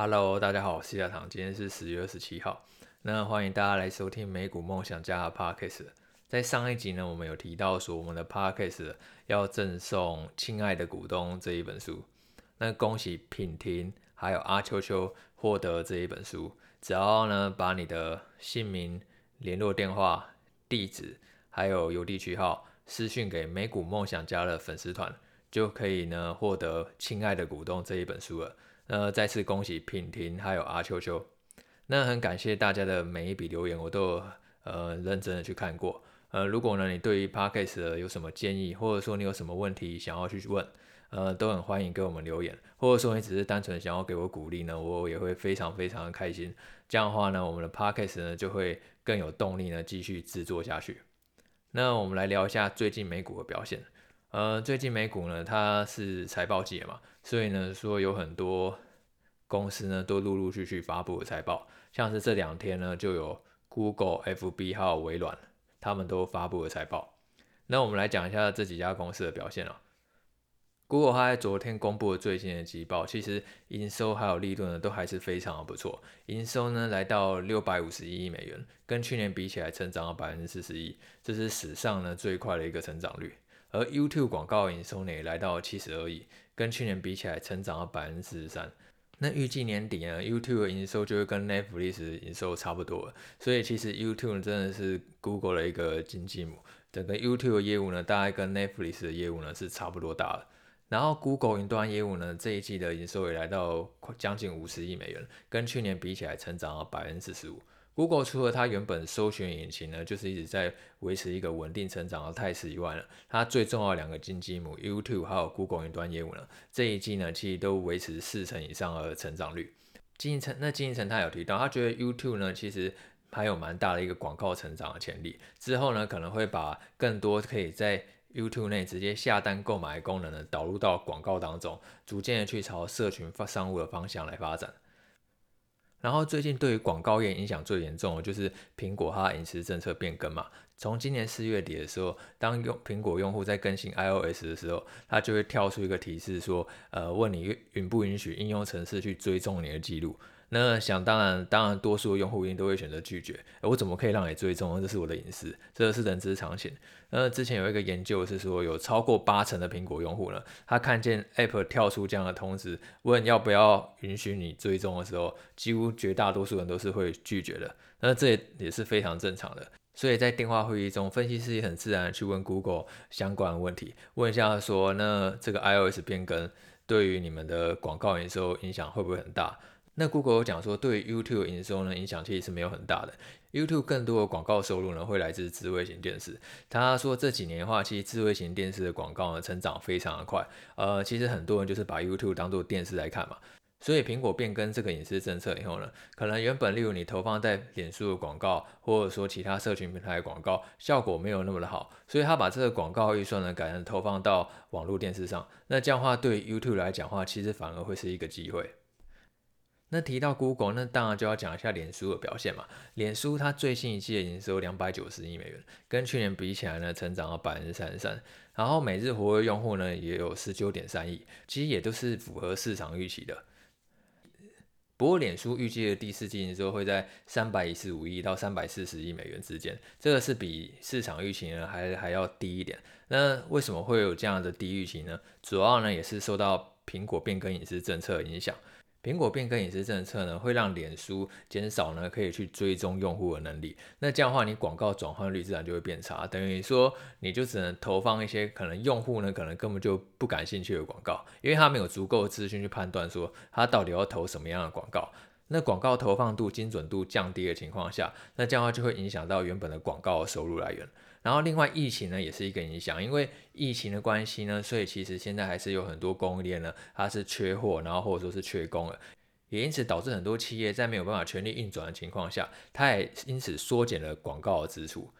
Hello，大家好，我是亚堂，今天是十月二十七号。那欢迎大家来收听美股梦想家的 Podcast。在上一集呢，我们有提到说我们的 Podcast 要赠送《亲爱的股东》这一本书。那恭喜品婷还有阿秋秋获得这一本书。只要呢把你的姓名、联络电话、地址还有邮递区号私讯给美股梦想家的粉丝团，就可以呢获得《亲爱的股东》这一本书了。那再次恭喜品婷还有阿秋秋。那很感谢大家的每一笔留言，我都呃认真的去看过。呃，如果呢你对于 Podcast 有什么建议，或者说你有什么问题想要去问，呃，都很欢迎给我们留言。或者说你只是单纯想要给我鼓励呢，我也会非常非常的开心。这样的话呢，我们的 Podcast 呢就会更有动力呢继续制作下去。那我们来聊一下最近美股的表现。呃，最近美股呢它是财报季嘛，所以呢说有很多公司呢都陆陆续续发布了财报，像是这两天呢就有 Google、FB 还有微软。他们都发布了财报，那我们来讲一下这几家公司的表现啊。Google 它在昨天公布了最新的季报，其实营收还有利润呢都还是非常的不错。营收呢来到六百五十一亿美元，跟去年比起来成长了百分之四十一，这是史上呢最快的一个成长率。而 YouTube 广告营收呢也来到七十二亿，跟去年比起来成长了百分之四十三。那预计年底呢，YouTube 的营收就会跟 Netflix 营收差不多了，所以其实 YouTube 真的是 Google 的一个金鸡母。整个 YouTube 的业务呢，大概跟 Netflix 的业务呢是差不多大的。然后 Google 云端业务呢，这一季的营收也来到将近五十亿美元，跟去年比起来成长了百分之四十五。Google 除了它原本搜寻引擎呢，就是一直在维持一个稳定成长的态势以外呢，它最重要的两个金鸡母 YouTube 还有 Google 云端业务呢，这一季呢其实都维持四成以上的成长率。经营层那经营层他有提到，他觉得 YouTube 呢其实还有蛮大的一个广告成长的潜力，之后呢可能会把更多可以在 YouTube 内直接下单购买的功能呢导入到广告当中，逐渐的去朝社群发商务的方向来发展。然后最近对于广告业影响最严重的就是苹果它饮食政策变更嘛。从今年四月底的时候，当用苹果用户在更新 iOS 的时候，它就会跳出一个提示说，呃，问你允不允许应用程式去追踪你的记录。那想当然，当然多数用户一定都会选择拒绝。我怎么可以让你追踪？这是我的隐私，这是人之常情。那之前有一个研究是说，有超过八成的苹果用户呢，他看见 App 跳出这样的通知，问要不要允许你追踪的时候，几乎绝大多数人都是会拒绝的。那这也是非常正常的。所以在电话会议中，分析师也很自然去问 Google 相关的问题，问一下说，那这个 iOS 变更对于你们的广告营收影响会不会很大？那 Google 有讲说，对于 YouTube 营收呢，影响其实是没有很大的。YouTube 更多的广告收入呢，会来自智慧型电视。他说这几年的话，其实智慧型电视的广告呢，成长非常的快。呃，其实很多人就是把 YouTube 当做电视来看嘛。所以苹果变更这个隐私政策以后呢，可能原本例如你投放在脸书的广告，或者说其他社群平台的广告，效果没有那么的好。所以他把这个广告预算呢，改成投放到网络电视上。那这样的话，对 YouTube 来讲话，其实反而会是一个机会。那提到 Google，那当然就要讲一下脸书的表现嘛。脸书它最新一季的营收两百九十亿美元，跟去年比起来呢，成长了百分之三十三。然后每日活跃用户呢，也有十九点三亿，其实也都是符合市场预期的。不过脸书预计的第四季营收会在三百一十五亿到三百四十亿美元之间，这个是比市场预期呢还还要低一点。那为什么会有这样的低预期呢？主要呢也是受到苹果变更隐私政策影响。苹果变更隐私政策呢，会让脸书减少呢可以去追踪用户的能力。那这样的话，你广告转换率自然就会变差，等于说你就只能投放一些可能用户呢可能根本就不感兴趣的广告，因为他没有足够的资讯去判断说他到底要投什么样的广告。那广告投放度、精准度降低的情况下，那这样话就会影响到原本的广告收入来源。然后另外疫情呢也是一个影响，因为疫情的关系呢，所以其实现在还是有很多供应链呢，它是缺货，然后或者说是缺工了，也因此导致很多企业在没有办法全力运转的情况下，它也因此缩减了广告的支出。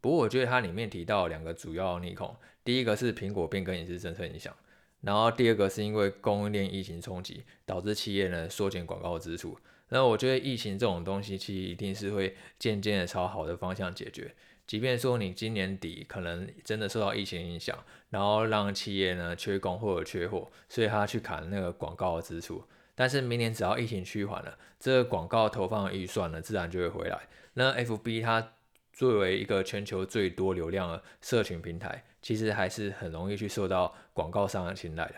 不过我觉得它里面提到两个主要逆恐，第一个是苹果变更隐私政策影响，然后第二个是因为供应链疫情冲击，导致企业呢缩减广告支出。那我觉得疫情这种东西其实一定是会渐渐的朝好的方向解决。即便说你今年底可能真的受到疫情影响，然后让企业呢缺工或者缺货，所以他去砍那个广告的支出，但是明年只要疫情趋缓了，这个广告投放预算呢，自然就会回来。那 FB 它作为一个全球最多流量的社群平台，其实还是很容易去受到广告商的青睐的。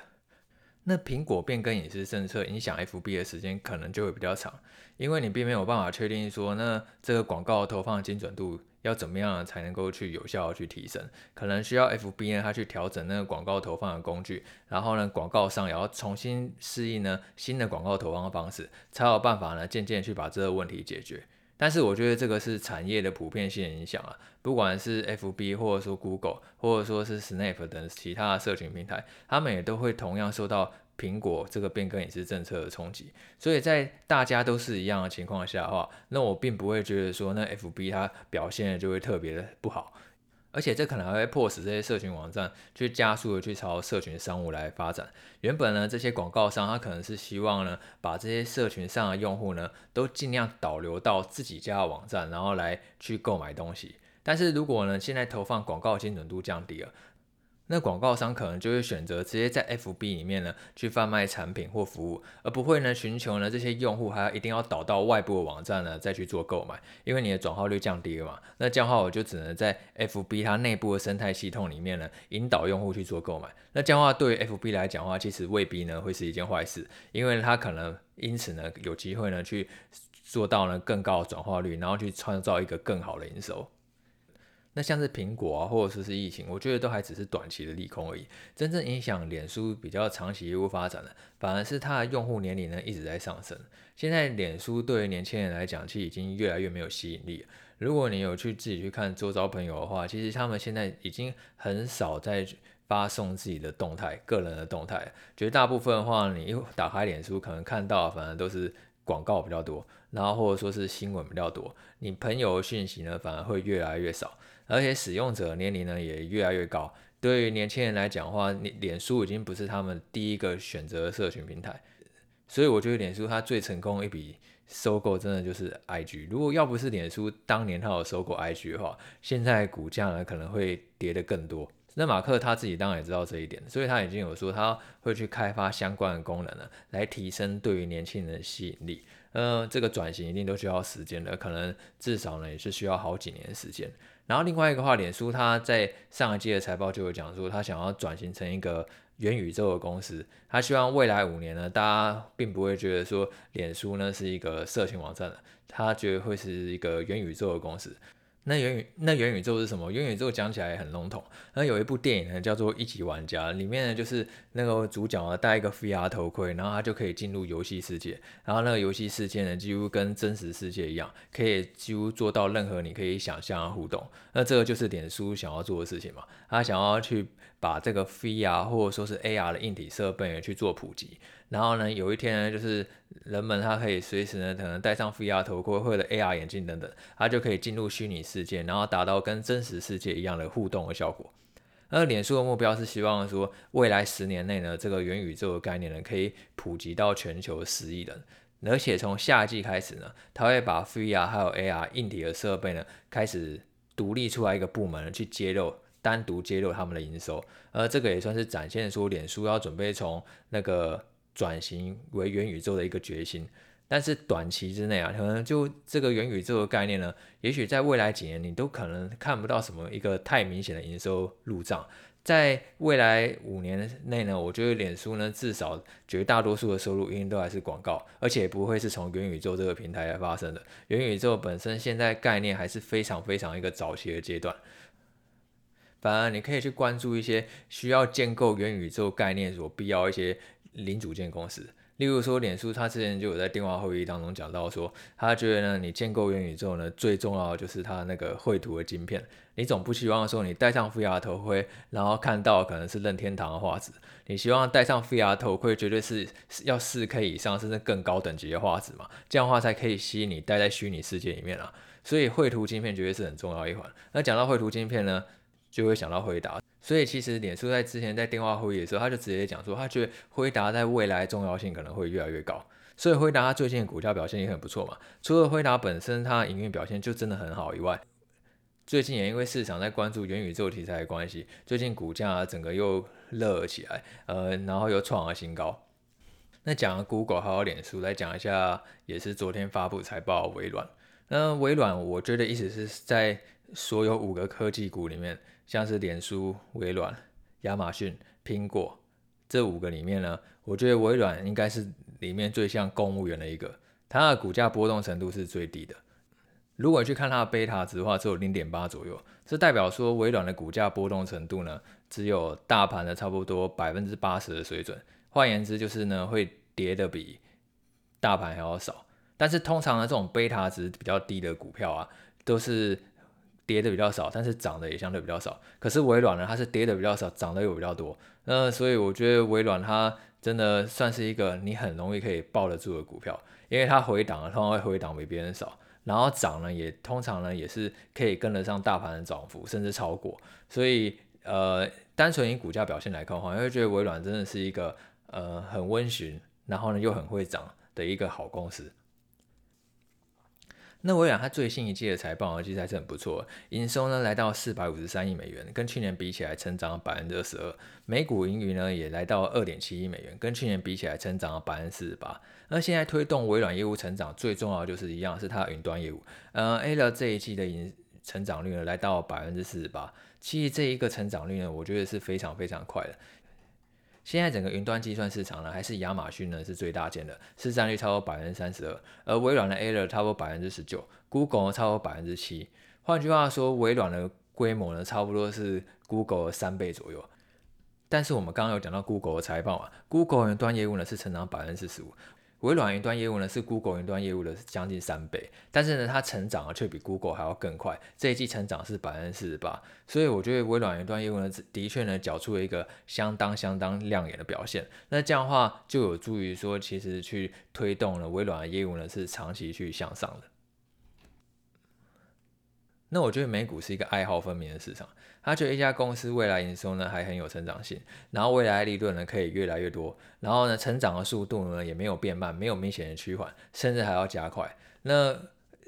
那苹果变更隐私政策影响 FB 的时间可能就会比较长，因为你并没有办法确定说，那这个广告投放精准度要怎么样才能够去有效的去提升，可能需要 FB 呢，它去调整那个广告投放的工具，然后呢，广告商也要重新适应呢新的广告投放的方式，才有办法呢渐渐去把这个问题解决。但是我觉得这个是产业的普遍性影响啊，不管是 FB 或者说 Google 或者说是 Snap 等其他的社群平台，他们也都会同样受到苹果这个变更也是政策的冲击。所以在大家都是一样的情况下的话，那我并不会觉得说那 FB 它表现就会特别的不好。而且这可能还会迫使这些社群网站去加速的去朝社群商务来发展。原本呢，这些广告商他可能是希望呢，把这些社群上的用户呢，都尽量导流到自己家的网站，然后来去购买东西。但是如果呢，现在投放广告精准度降低了，那广告商可能就会选择直接在 FB 里面呢去贩卖产品或服务，而不会呢寻求呢这些用户还要一定要导到外部的网站呢再去做购买，因为你的转化率降低了嘛。那这样的话我就只能在 FB 它内部的生态系统里面呢引导用户去做购买。那这样的话对于 FB 来讲的话，其实未必呢会是一件坏事，因为它可能因此呢有机会呢去做到呢更高的转化率，然后去创造一个更好的营收。那像是苹果啊，或者说是疫情，我觉得都还只是短期的利空而已。真正影响脸书比较长期业务发展的，反而是它的用户年龄呢一直在上升。现在脸书对于年轻人来讲，其实已经越来越没有吸引力。如果你有去自己去看周遭朋友的话，其实他们现在已经很少在发送自己的动态、个人的动态。绝大部分的话，你一打开脸书，可能看到反而都是广告比较多，然后或者说是新闻比较多。你朋友的讯息呢，反而会越来越少。而且使用者年龄呢也越来越高，对于年轻人来讲的话，脸脸书已经不是他们第一个选择的社群平台，所以我觉得脸书它最成功一笔收购真的就是 IG。如果要不是脸书当年他有收购 IG 的话，现在股价呢可能会跌得更多。那马克他自己当然也知道这一点，所以他已经有说他会去开发相关的功能呢，来提升对于年轻人的吸引力。嗯，这个转型一定都需要时间的，可能至少呢也是需要好几年时间。然后另外一个话，脸书它在上一季的财报就有讲说，它想要转型成一个元宇宙的公司。它希望未来五年呢，大家并不会觉得说脸书呢是一个色情网站的，它觉得会是一个元宇宙的公司。那元宇那元宇宙是什么？元宇宙讲起来也很笼统。那有一部电影呢，叫做《一级玩家》，里面呢就是那个主角啊戴一个 VR 头盔，然后他就可以进入游戏世界。然后那个游戏世界呢，几乎跟真实世界一样，可以几乎做到任何你可以想象的互动。那这个就是脸书想要做的事情嘛？他想要去把这个 VR 或者说是 AR 的硬体设备去做普及。然后呢，有一天呢，就是人们他可以随时呢，可能戴上 VR 头盔或者 AR 眼镜等等，他就可以进入虚拟世界，然后达到跟真实世界一样的互动的效果。而脸书的目标是希望说，未来十年内呢，这个元宇宙的概念呢，可以普及到全球十亿人，而且从夏季开始呢，他会把 VR 还有 AR 硬体的设备呢，开始独立出来一个部门去揭露，单独揭露他们的营收。而这个也算是展现说，脸书要准备从那个。转型为元宇宙的一个决心，但是短期之内啊，可能就这个元宇宙的概念呢，也许在未来几年你都可能看不到什么一个太明显的营收入账。在未来五年内呢，我觉得脸书呢，至少绝大多数的收入应该都还是广告，而且不会是从元宇宙这个平台来发生的。元宇宙本身现在概念还是非常非常一个早期的阶段，反而你可以去关注一些需要建构元宇宙概念所必要一些。零组件公司，例如说脸书，他之前就有在电话会议当中讲到说，他觉得呢，你建构元宇宙呢，最重要的就是它那个绘图的晶片。你总不希望说你戴上 VR 头盔，然后看到可能是任天堂的画质，你希望戴上 VR 头盔绝对是要 4K 以上，甚至更高等级的画质嘛？这样的话才可以吸引你待在虚拟世界里面啊。所以绘图晶片绝对是很重要一环。那讲到绘图晶片呢，就会想到回答。所以其实脸书在之前在电话会议的时候，他就直接讲说，他觉得辉达在未来重要性可能会越来越高。所以辉达最近股价表现也很不错嘛。除了辉达本身它营运表现就真的很好以外，最近也因为市场在关注元宇宙题材的关系，最近股价整个又热了起来，呃，然后又创了新高。那讲了 Google 还有脸书，来讲一下也是昨天发布财报微软。那微软我觉得意思是在所有五个科技股里面，像是脸书、微软、亚马逊、苹果这五个里面呢，我觉得微软应该是里面最像公务员的一个，它的股价波动程度是最低的。如果去看它的贝塔值的话，只有零点八左右，这代表说微软的股价波动程度呢，只有大盘的差不多百分之八十的水准。换言之，就是呢会跌得比大盘还要少。但是通常呢，这种贝塔值比较低的股票啊，都是跌的比较少，但是涨的也相对比较少。可是微软呢，它是跌的比较少，涨的又比较多。那所以我觉得微软它真的算是一个你很容易可以抱得住的股票，因为它回档通常会回档比别人少。然后涨呢，也通常呢也是可以跟得上大盘的涨幅，甚至超过。所以呃，单纯以股价表现来看的话，会觉得微软真的是一个呃很温驯，然后呢又很会涨的一个好公司。那微软它最新一季的财报呢，其实还是很不错，营收呢来到四百五十三亿美元，跟去年比起来成长了百分之二十二，每股盈余呢也来到二点七亿美元，跟去年比起来成长了百分之四十八。那现在推动微软业务成长最重要的就是一样是它的云端业务，呃，Azure 这一季的营成长率呢来到百分之四十八，其实这一个成长率呢，我觉得是非常非常快的。现在整个云端计算市场呢，还是亚马逊呢是最大件的，市占率超过百分之三十二，而微软的 Azure 差不多百分之十九，Google 超过百分之七。换句话说，微软的规模呢，差不多是 Google 的三倍左右。但是我们刚刚有讲到 Google 的财报啊，Google 云端业务呢是成长百分之四十五。微软云端业务呢是 Google 云端业务的将近三倍，但是呢它成长啊却比 Google 还要更快，这一季成长是百分之四十八，所以我觉得微软云端业务呢的确呢缴出了一个相当相当亮眼的表现，那这样的话就有助于说其实去推动了微软的业务呢是长期去向上的。那我觉得美股是一个爱好分明的市场，他觉得一家公司未来营收呢还很有成长性，然后未来利润呢可以越来越多，然后呢成长的速度呢也没有变慢，没有明显的趋缓，甚至还要加快。那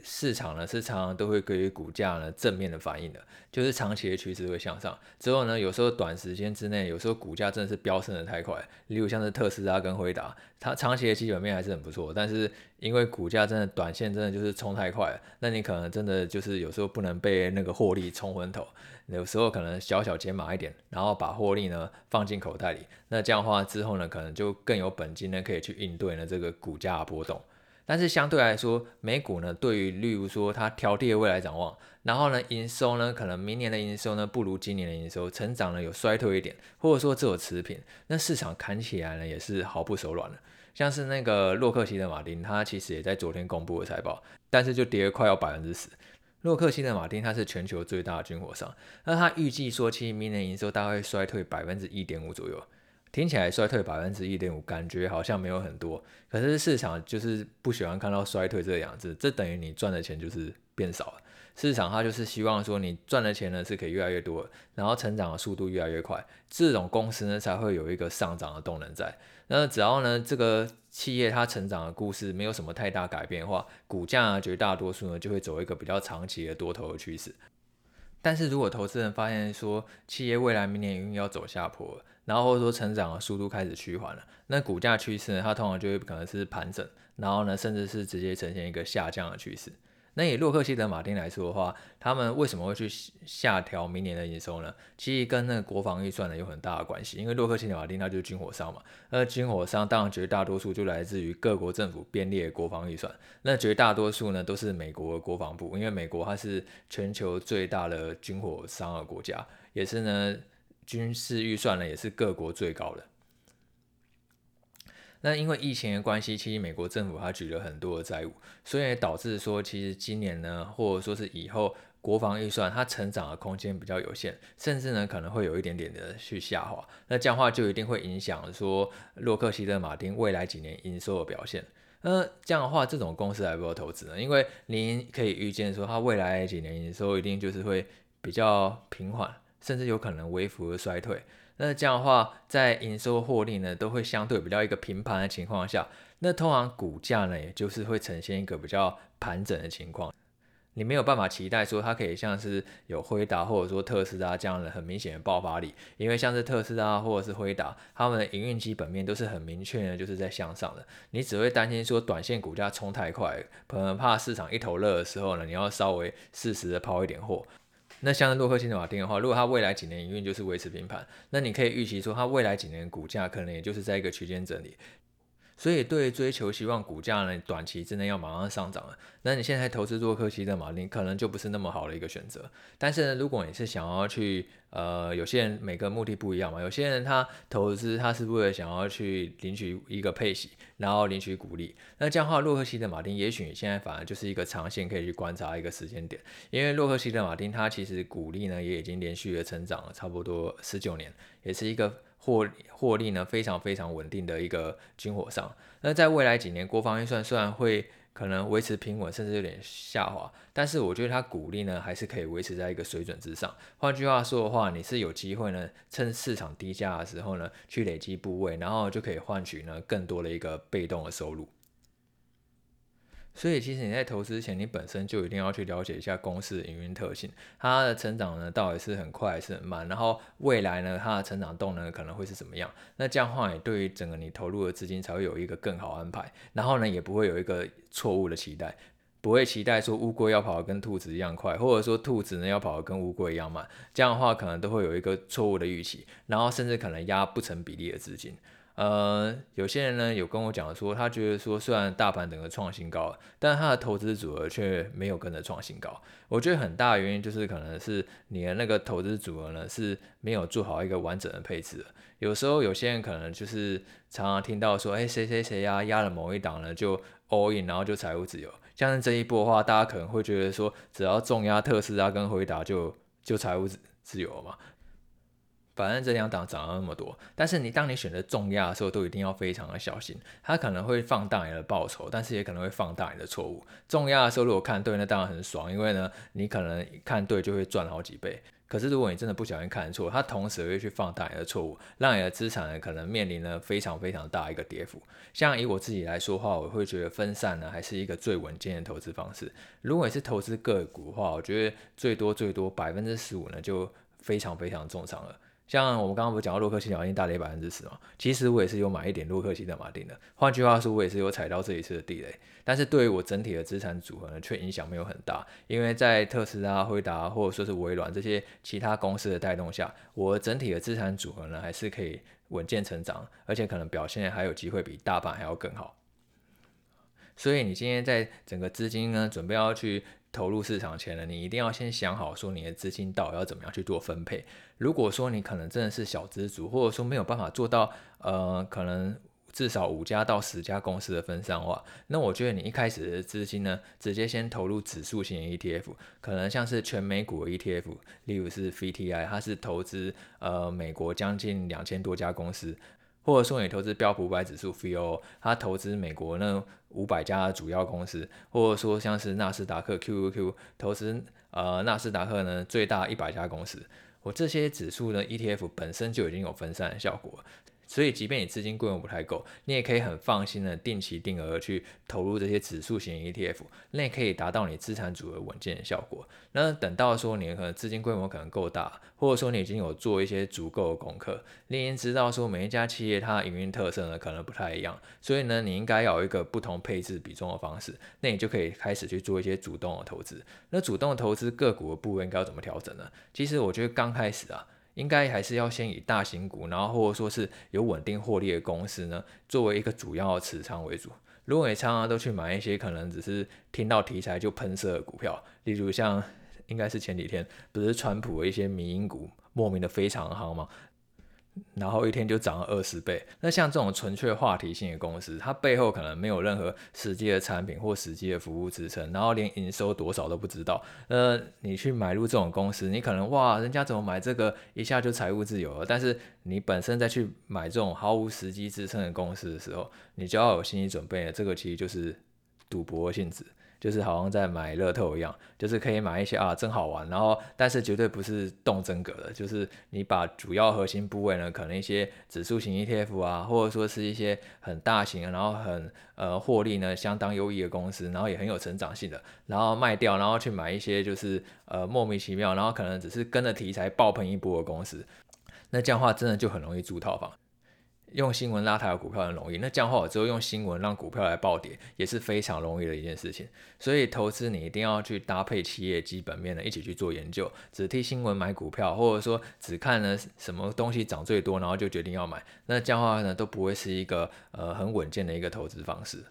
市场呢是常常都会给予股价呢正面的反应的，就是长期的趋势会向上。之后呢，有时候短时间之内，有时候股价真的是飙升的太快，例如像是特斯拉跟辉达，它长期的基本面还是很不错，但是因为股价真的短线真的就是冲太快了，那你可能真的就是有时候不能被那个获利冲昏头，有时候可能小小减码一点，然后把获利呢放进口袋里，那这样的话之后呢，可能就更有本金呢可以去应对呢这个股价波动。但是相对来说，美股呢，对于例如说它调低的未来展望，然后呢，营收呢，可能明年的营收呢不如今年的营收，成长呢有衰退一点，或者说只有持平，那市场看起来呢也是毫不手软的。像是那个洛克希德马丁，它其实也在昨天公布了财报，但是就跌了快要百分之十。洛克希德马丁它是全球最大的军火商，那它预计说其实明年营收大概会衰退百分之一点五左右。听起来衰退百分之一点五，感觉好像没有很多，可是市场就是不喜欢看到衰退这个样子，这等于你赚的钱就是变少了。市场它就是希望说你赚的钱呢是可以越来越多，然后成长的速度越来越快，这种公司呢才会有一个上涨的动能在。那只要呢这个企业它成长的故事没有什么太大改变的话，股价绝大多数呢就会走一个比较长期的多头的趋势。但是如果投资人发现说企业未来明年营运要走下坡，然后或者说成长的速度开始趋缓了，那股价趋势呢，它通常就会可能是盘整，然后呢，甚至是直接呈现一个下降的趋势。那以洛克希德马丁来说的话，他们为什么会去下调明年的营收呢？其实跟那个国防预算呢有很大的关系，因为洛克希德马丁它就是军火商嘛，那军火商当然绝大多数就来自于各国政府编列的国防预算，那绝大多数呢都是美国的国防部，因为美国它是全球最大的军火商的国家，也是呢。军事预算呢也是各国最高的。那因为疫情的关系，其实美国政府它举了很多的债务，所以导致说，其实今年呢，或者说是以后国防预算它成长的空间比较有限，甚至呢可能会有一点点的去下滑。那这样的话就一定会影响说洛克希德马丁未来几年营收的表现。那这样的话，这种公司还不要投资呢？因为您可以预见说，它未来几年营收一定就是会比较平缓。甚至有可能微幅的衰退，那这样的话，在营收获利呢都会相对比较一个平盘的情况下，那通常股价呢也就是会呈现一个比较盘整的情况。你没有办法期待说它可以像是有辉达或者说特斯拉这样的很明显的爆发力，因为像是特斯拉或者是辉达，他们的营运基本面都是很明确的，就是在向上的。你只会担心说短线股价冲太快，可能怕市场一头热的时候呢，你要稍微适时的抛一点货。那像洛克希德马丁的话，如果它未来几年营运就是维持平盘，那你可以预期说它未来几年股价可能也就是在一个区间整理。所以，对追求希望股价呢短期之内要马上上涨了，那你现在投资洛克希德马丁可能就不是那么好的一个选择。但是呢，如果你是想要去，呃，有些人每个目的不一样嘛，有些人他投资他是为了想要去领取一个配息，然后领取股利。那这样的话，洛克希德马丁也许你现在反而就是一个长线可以去观察一个时间点，因为洛克希德马丁它其实股利呢也已经连续的成长了差不多十九年，也是一个。获获利呢非常非常稳定的一个军火商。那在未来几年，国防预算虽然会可能维持平稳，甚至有点下滑，但是我觉得它鼓励呢还是可以维持在一个水准之上。换句话说的话，你是有机会呢趁市场低价的时候呢去累积部位，然后就可以换取呢更多的一个被动的收入。所以，其实你在投资前，你本身就一定要去了解一下公司的营运特性，它的成长呢到底是很快还是很慢，然后未来呢它的成长动能可能会是怎么样？那这样的话，也对于整个你投入的资金才会有一个更好安排，然后呢也不会有一个错误的期待，不会期待说乌龟要跑得跟兔子一样快，或者说兔子呢要跑得跟乌龟一样慢，这样的话可能都会有一个错误的预期，然后甚至可能压不成比例的资金。呃，有些人呢有跟我讲说，他觉得说虽然大盘整个创新高，但他的投资组合却没有跟着创新高。我觉得很大的原因就是可能是你的那个投资组合呢是没有做好一个完整的配置。有时候有些人可能就是常常听到说，哎，谁谁谁呀压了某一档呢就 all in，然后就财务自由。像是这一波的话，大家可能会觉得说，只要重压特斯拉跟辉达就就财务自自由嘛。反正这两档涨了那么多，但是你当你选择重压的时候，都一定要非常的小心，它可能会放大你的报酬，但是也可能会放大你的错误。重压的时候如果看对，那当然很爽，因为呢，你可能看对就会赚好几倍。可是如果你真的不小心看错，它同时会去放大你的错误，让你的资产呢可能面临了非常非常大一个跌幅。像以我自己来说话，我会觉得分散呢还是一个最稳健的投资方式。如果你是投资个股的话，我觉得最多最多百分之十五呢就非常非常正常了。像我们刚刚不是讲到洛克希德马丁大跌百分之十嘛？其实我也是有买一点洛克希德马丁的。换句话说，我也是有踩到这一次的地雷。但是对于我整体的资产组合呢，却影响没有很大。因为在特斯拉、辉达或者说是微软这些其他公司的带动下，我整体的资产组合呢还是可以稳健成长，而且可能表现还有机会比大盘还要更好。所以你今天在整个资金呢准备要去投入市场前呢，你一定要先想好，说你的资金到底要怎么样去做分配。如果说你可能真的是小资族，或者说没有办法做到，呃，可能至少五家到十家公司的分散化，那我觉得你一开始的资金呢，直接先投入指数型的 ETF，可能像是全美股 ETF，例如是 VTI，它是投资呃美国将近两千多家公司。或者说你投资标普五百指数 f e o 它投资美国那五百家主要公司，或者说像是纳斯达克 QQQ 投资呃纳斯达克呢最大一百家公司，我这些指数呢 ETF 本身就已经有分散的效果。所以，即便你资金规模不太够，你也可以很放心的定期定额去投入这些指数型 ETF，那也可以达到你资产组合稳健的效果。那等到说你可能资金规模可能够大，或者说你已经有做一些足够的功课，你已经知道说每一家企业它的营运特色呢可能不太一样，所以呢你应该要有一个不同配置比重的方式，那你就可以开始去做一些主动的投资。那主动的投资个股的部位应该要怎么调整呢？其实我觉得刚开始啊。应该还是要先以大型股，然后或者说是有稳定获利的公司呢，作为一个主要的持仓为主。如果你常常都去买一些可能只是听到题材就喷射的股票，例如像应该是前几天不是川普的一些民营股，莫名的非常夯嘛？然后一天就涨了二十倍。那像这种纯粹话题性的公司，它背后可能没有任何实际的产品或实际的服务支撑，然后连营收多少都不知道。那你去买入这种公司，你可能哇，人家怎么买这个一下就财务自由了？但是你本身再去买这种毫无实际支撑的公司的时候，你就要有心理准备了。这个其实就是赌博性质。就是好像在买乐透一样，就是可以买一些啊，真好玩。然后，但是绝对不是动真格的，就是你把主要核心部位呢，可能一些指数型 ETF 啊，或者说是一些很大型，然后很呃获利呢相当优异的公司，然后也很有成长性的，然后卖掉，然后去买一些就是呃莫名其妙，然后可能只是跟着题材爆棚一波的公司，那这样的话真的就很容易住套房。用新闻拉抬的股票很容易，那这样的话，我之后用新闻让股票来暴跌也是非常容易的一件事情。所以投资你一定要去搭配企业基本面的一起去做研究，只听新闻买股票，或者说只看呢什么东西涨最多，然后就决定要买，那这样的话呢都不会是一个呃很稳健的一个投资方式。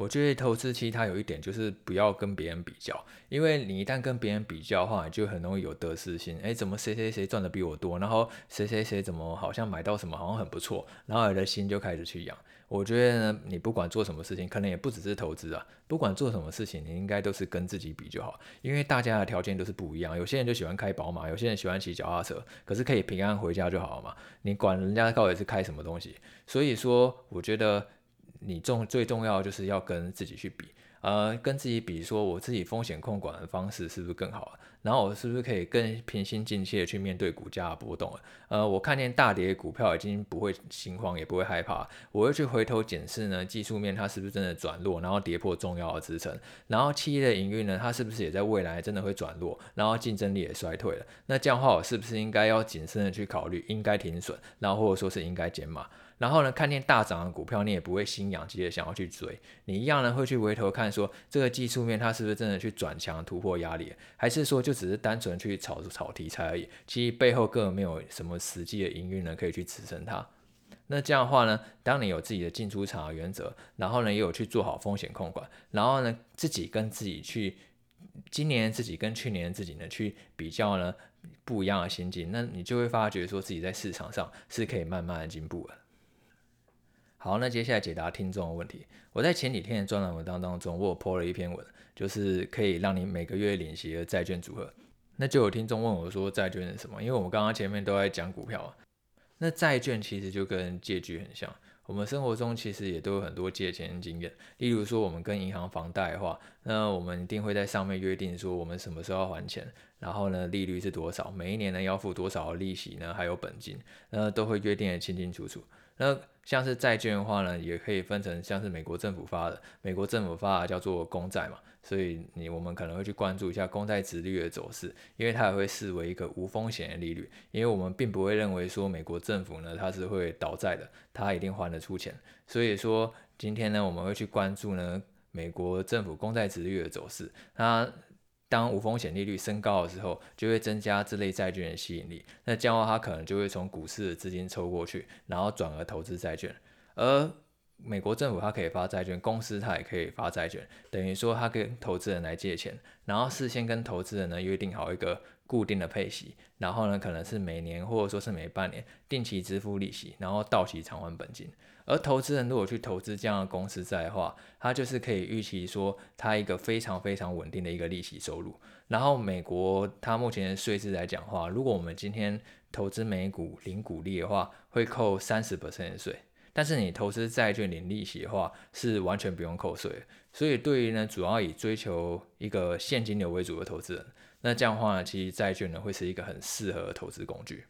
我觉得投资其实它有一点就是不要跟别人比较，因为你一旦跟别人比较的话，就很容易有得失心。诶，怎么谁谁谁赚的比我多？然后谁谁谁怎么好像买到什么好像很不错，然后你的心就开始去痒。我觉得呢，你不管做什么事情，可能也不只是投资啊，不管做什么事情，你应该都是跟自己比就好，因为大家的条件都是不一样。有些人就喜欢开宝马，有些人喜欢骑脚踏车，可是可以平安回家就好了嘛。你管人家到底是开什么东西？所以说，我觉得。你重最重要就是要跟自己去比，呃，跟自己比，说我自己风险控管的方式是不是更好？然后我是不是可以更平心静气的去面对股价的波动？呃，我看见大跌股票已经不会心慌，也不会害怕，我会去回头检视呢，技术面它是不是真的转弱，然后跌破重要的支撑，然后企业的营运呢，它是不是也在未来真的会转弱，然后竞争力也衰退了？那这样的话，我是不是应该要谨慎的去考虑，应该停损，然后或者说是应该减码？然后呢，看见大涨的股票，你也不会心痒急的想要去追，你一样呢会去回头看说，这个技术面它是不是真的去转强突破压力，还是说就只是单纯去炒炒题材而已？其实背后根本没有什么实际的营运呢可以去支撑它。那这样的话呢，当你有自己的进出场的原则，然后呢也有去做好风险控管，然后呢自己跟自己去，今年自己跟去年自己呢去比较呢不一样的心境，那你就会发觉说自己在市场上是可以慢慢的进步的。好，那接下来解答听众的问题。我在前几天的专栏文章当中，我泼了一篇文，就是可以让你每个月领息的债券组合。那就有听众问我说，债券是什么？因为我们刚刚前面都在讲股票，那债券其实就跟借据很像。我们生活中其实也都有很多借钱经验，例如说我们跟银行房贷的话，那我们一定会在上面约定说我们什么时候要还钱，然后呢利率是多少，每一年呢要付多少利息呢，还有本金，那都会约定得清清楚楚。那像是债券的话呢，也可以分成像是美国政府发的，美国政府发的叫做公债嘛，所以你我们可能会去关注一下公债殖率的走势，因为它也会视为一个无风险的利率，因为我们并不会认为说美国政府呢它是会倒债的，它一定还得出钱，所以说今天呢我们会去关注呢美国政府公债殖率的走势，它。当无风险利率升高的时候，就会增加这类债券的吸引力。那这样的话，它可能就会从股市的资金抽过去，然后转而投资债券。而美国政府它可以发债券，公司它也可以发债券，等于说它跟投资人来借钱，然后事先跟投资人呢约定好一个固定的配息，然后呢可能是每年或者说是每半年定期支付利息，然后到期偿还本金。而投资人如果去投资这样的公司债的话，他就是可以预期说，他一个非常非常稳定的一个利息收入。然后美国它目前的税制来讲的话，如果我们今天投资美股领股利的话，会扣三十 percent 的税。但是你投资债券领利息的话，是完全不用扣税。所以对于呢，主要以追求一个现金流为主的投资人，那这样的话呢，其实债券呢会是一个很适合投资工具。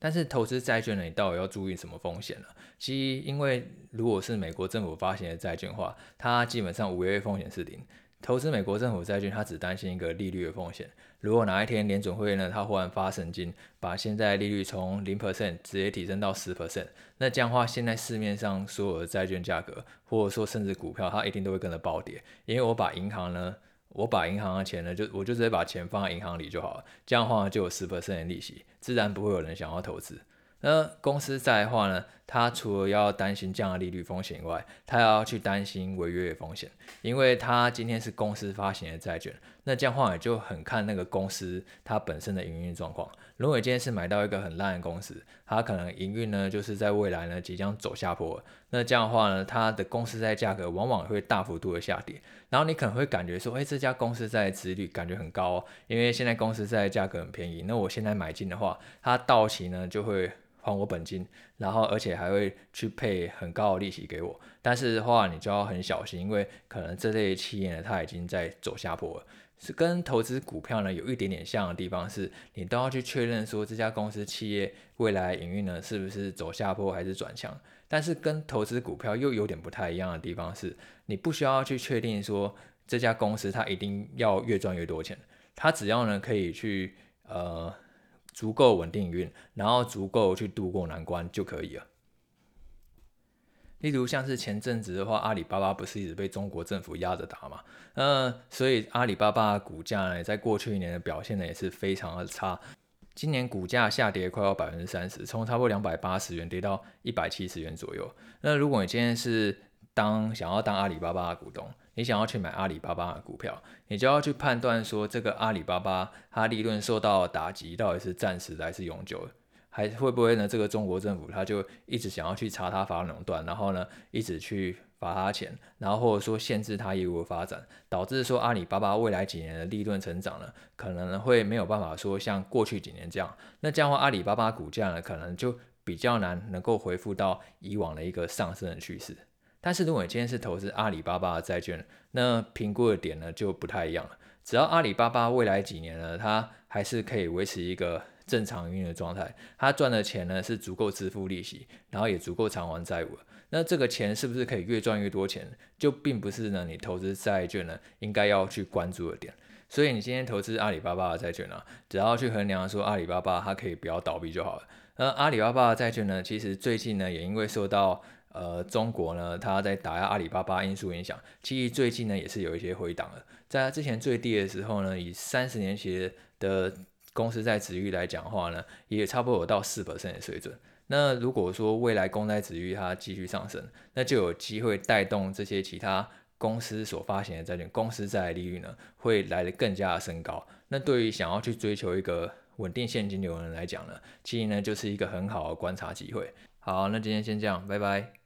但是投资债券呢，你到底要注意什么风险呢？其实，因为如果是美国政府发行的债券的话，它基本上违约风险是零。投资美国政府债券，它只担心一个利率的风险。如果哪一天联准会呢，它忽然发神经，把现在利率从零 percent 直接提升到十 percent，那这样的话，现在市面上所有的债券价格，或者说甚至股票，它一定都会跟着暴跌。因为我把银行呢。我把银行的钱呢，就我就直接把钱放在银行里就好了，这样的话就有十 percent 的利息，自然不会有人想要投资。那公司债的话呢，他除了要担心这样的利率风险以外，它要去担心违约风险，因为他今天是公司发行的债券，那这样的话也就很看那个公司它本身的营运状况。如果今天是买到一个很烂的公司，它可能营运呢就是在未来呢即将走下坡，那这样的话呢，它的公司债价格往往会大幅度的下跌，然后你可能会感觉说，哎，这家公司债的殖利率感觉很高哦，因为现在公司债价格很便宜，那我现在买进的话，它到期呢就会。还我本金，然后而且还会去配很高的利息给我。但是的话，你就要很小心，因为可能这类企业呢，它已经在走下坡了。是跟投资股票呢有一点点像的地方，是你都要去确认说这家公司企业未来营运呢是不是走下坡还是转强。但是跟投资股票又有点不太一样的地方是，你不需要去确定说这家公司它一定要越赚越多钱，它只要呢可以去呃足够稳定运，然后足够去度过难关就可以了。例如像是前阵子的话，阿里巴巴不是一直被中国政府压着打嘛？嗯，所以阿里巴巴的股价呢，在过去一年的表现呢也是非常的差。今年股价下跌快要百分之三十，从差不多两百八十元跌到一百七十元左右。那如果你今天是当想要当阿里巴巴的股东，你想要去买阿里巴巴的股票，你就要去判断说，这个阿里巴巴它利润受到打击到底是暂时的还是永久的。还会不会呢？这个中国政府他就一直想要去查他法垄断，然后呢，一直去罚他钱，然后或者说限制他业务的发展，导致说阿里巴巴未来几年的利润成长呢，可能会没有办法说像过去几年这样。那这样的话，阿里巴巴股价呢，可能就比较难能够恢复到以往的一个上升的趋势。但是如果你今天是投资阿里巴巴的债券，那评估的点呢就不太一样了。只要阿里巴巴未来几年呢，它还是可以维持一个。正常运营的状态，它赚的钱呢是足够支付利息，然后也足够偿还债务。那这个钱是不是可以越赚越多钱，就并不是呢你投资债券呢应该要去关注的点。所以你今天投资阿里巴巴的债券呢，只要去衡量说阿里巴巴它可以不要倒闭就好了。那阿里巴巴的债券呢，其实最近呢也因为受到呃中国呢它在打压阿里巴巴因素影响，其实最近呢也是有一些回档了。在它之前最低的时候呢，以三十年期的公司债殖率来讲话呢，也差不多有到四 percent 的水准。那如果说未来公债殖率它继续上升，那就有机会带动这些其他公司所发行的债券公司债利率呢，会来得更加的升高。那对于想要去追求一个稳定现金流的人来讲呢，其实呢就是一个很好的观察机会。好，那今天先这样，拜拜。